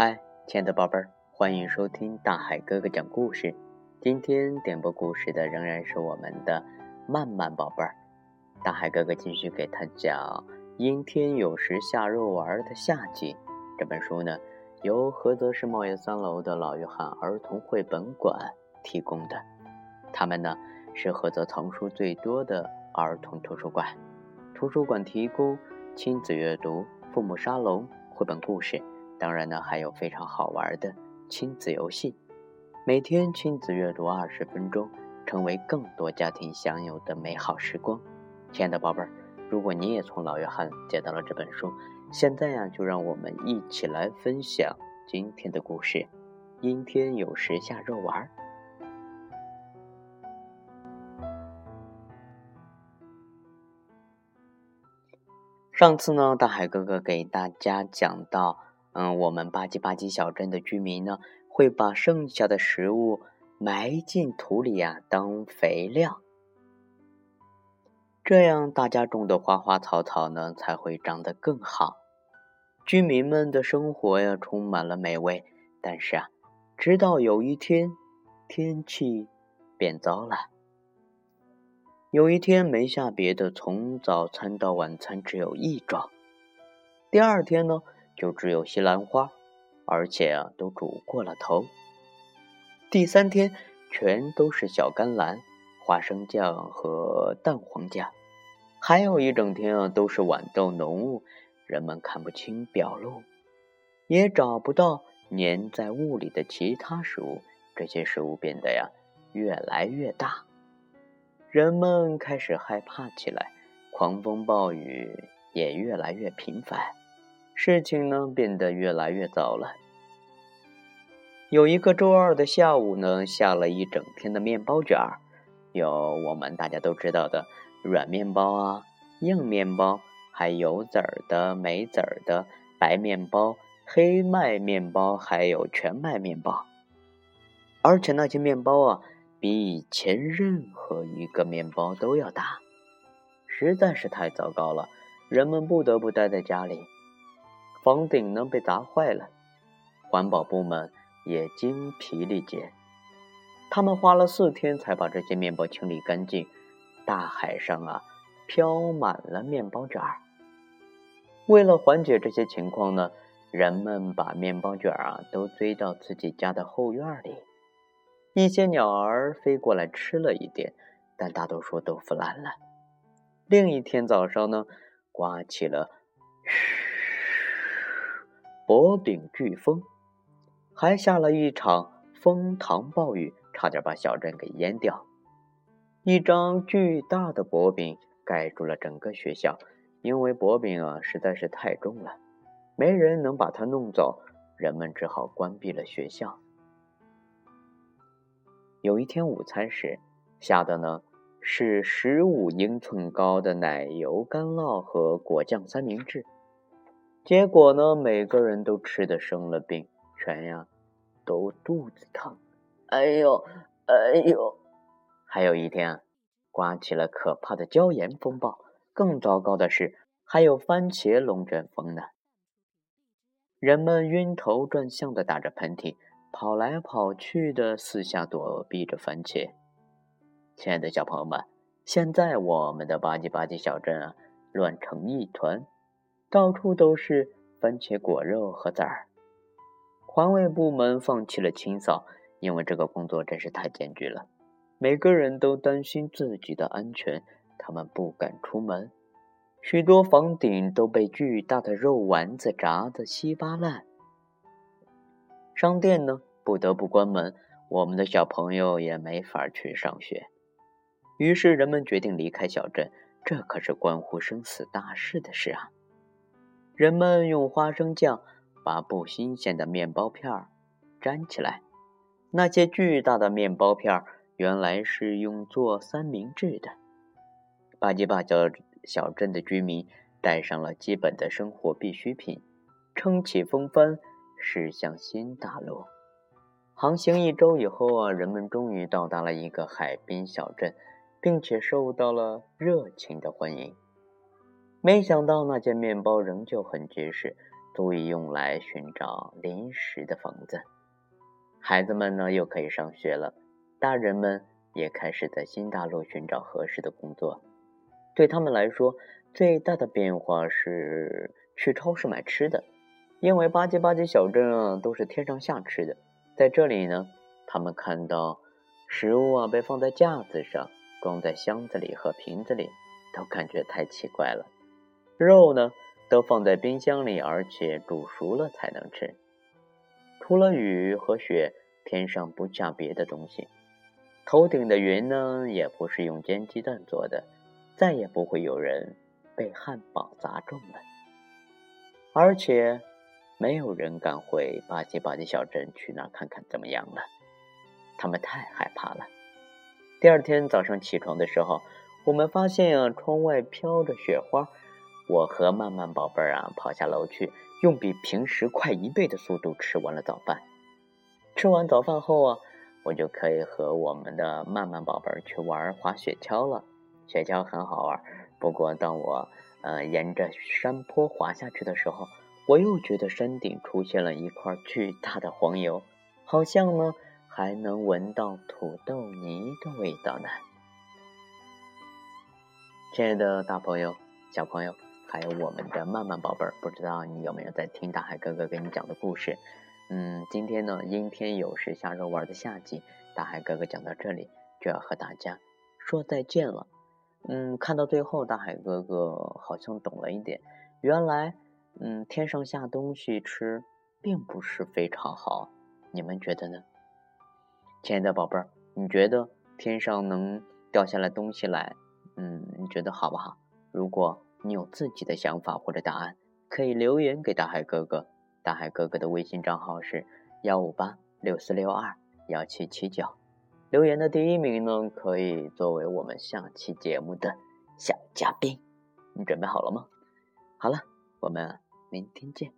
嗨，亲爱的宝贝儿，欢迎收听大海哥哥讲故事。今天点播故事的仍然是我们的曼曼宝贝儿。大海哥哥继续给他讲《阴天有时下肉丸的夏季》这本书呢，由菏泽市茂业三楼的老约翰儿童绘本馆提供的。他们呢是菏泽藏书最多的儿童图书馆。图书馆提供亲子阅读、父母沙龙、绘本故事。当然呢，还有非常好玩的亲子游戏，每天亲子阅读二十分钟，成为更多家庭享有的美好时光。亲爱的宝贝儿，如果你也从老约翰接到了这本书，现在呀，就让我们一起来分享今天的故事。阴天有时下肉丸。上次呢，大海哥哥给大家讲到。嗯，我们吧唧吧唧小镇的居民呢，会把剩下的食物埋进土里呀，当肥料。这样大家种的花花草草呢，才会长得更好。居民们的生活呀，充满了美味。但是啊，直到有一天，天气变糟了。有一天没下别的，从早餐到晚餐只有一桩。第二天呢？就只有西兰花，而且啊，都煮过了头。第三天全都是小甘蓝、花生酱和蛋黄酱，还有一整天啊都是豌豆浓雾，人们看不清表露，也找不到粘在雾里的其他食物。这些食物变得呀越来越大，人们开始害怕起来，狂风暴雨也越来越频繁。事情呢变得越来越糟了。有一个周二的下午呢，下了一整天的面包卷儿，有我们大家都知道的软面包啊、硬面包，还有籽儿的、没籽儿的白面包、黑麦面包，还有全麦面包。而且那些面包啊，比以前任何一个面包都要大，实在是太糟糕了。人们不得不待在家里。房顶呢被砸坏了，环保部门也精疲力竭，他们花了四天才把这些面包清理干净。大海上啊，飘满了面包卷儿。为了缓解这些情况呢，人们把面包卷啊都堆到自己家的后院里。一些鸟儿飞过来吃了一点，但大多数都腐烂了。另一天早上呢，刮起了嘘。薄顶飓风，还下了一场风糖暴雨，差点把小镇给淹掉。一张巨大的薄饼盖住了整个学校，因为薄饼啊实在是太重了，没人能把它弄走，人们只好关闭了学校。有一天午餐时，下的呢是十五英寸高的奶油干酪和果酱三明治。结果呢，每个人都吃的生了病，全呀都肚子疼。哎呦，哎呦！还有一天啊，刮起了可怕的椒盐风暴。更糟糕的是，还有番茄龙卷风呢。人们晕头转向的打着喷嚏，跑来跑去的四下躲避着番茄。亲爱的小朋友们，现在我们的吧唧吧唧小镇啊，乱成一团。到处都是番茄果肉和籽儿。环卫部门放弃了清扫，因为这个工作真是太艰巨了。每个人都担心自己的安全，他们不敢出门。许多房顶都被巨大的肉丸子砸得稀巴烂。商店呢，不得不关门，我们的小朋友也没法去上学。于是人们决定离开小镇，这可是关乎生死大事的事啊！人们用花生酱把不新鲜的面包片儿粘起来。那些巨大的面包片儿原来是用做三明治的。巴基巴小小镇的居民带上了基本的生活必需品，撑起风帆驶向新大陆。航行一周以后啊，人们终于到达了一个海滨小镇，并且受到了热情的欢迎。没想到那件面包仍旧很结实，足以用来寻找临时的房子。孩子们呢又可以上学了，大人们也开始在新大陆寻找合适的工作。对他们来说，最大的变化是去超市买吃的，因为吧唧吧唧小镇啊都是天上下吃的，在这里呢，他们看到食物啊被放在架子上，装在箱子里和瓶子里，都感觉太奇怪了。肉呢都放在冰箱里，而且煮熟了才能吃。除了雨和雪，天上不下别的东西。头顶的云呢，也不是用煎鸡蛋做的。再也不会有人被汉堡砸中了，而且没有人敢回巴唧巴唧小镇去那看看怎么样了，他们太害怕了。第二天早上起床的时候，我们发现啊，窗外飘着雪花。我和曼曼宝贝儿啊，跑下楼去，用比平时快一倍的速度吃完了早饭。吃完早饭后啊，我就可以和我们的曼曼宝贝儿去玩滑雪橇了。雪橇很好玩，不过当我呃沿着山坡滑下去的时候，我又觉得山顶出现了一块巨大的黄油，好像呢还能闻到土豆泥的味道呢。亲爱的大朋友、小朋友，还有我们的曼曼宝贝儿，不知道你有没有在听大海哥哥给你讲的故事？嗯，今天呢，阴天有时下肉丸的夏季，大海哥哥讲到这里就要和大家说再见了。嗯，看到最后，大海哥哥好像懂了一点。原来，嗯，天上下东西吃，并不是非常好。你们觉得呢？亲爱的宝贝儿，你觉得天上能掉下来东西来，嗯，你觉得好不好？如果你有自己的想法或者答案，可以留言给大海哥哥。大海哥哥的微信账号是幺五八六四六二幺七七九。留言的第一名呢，可以作为我们下期节目的小嘉宾。你准备好了吗？好了，我们明天见。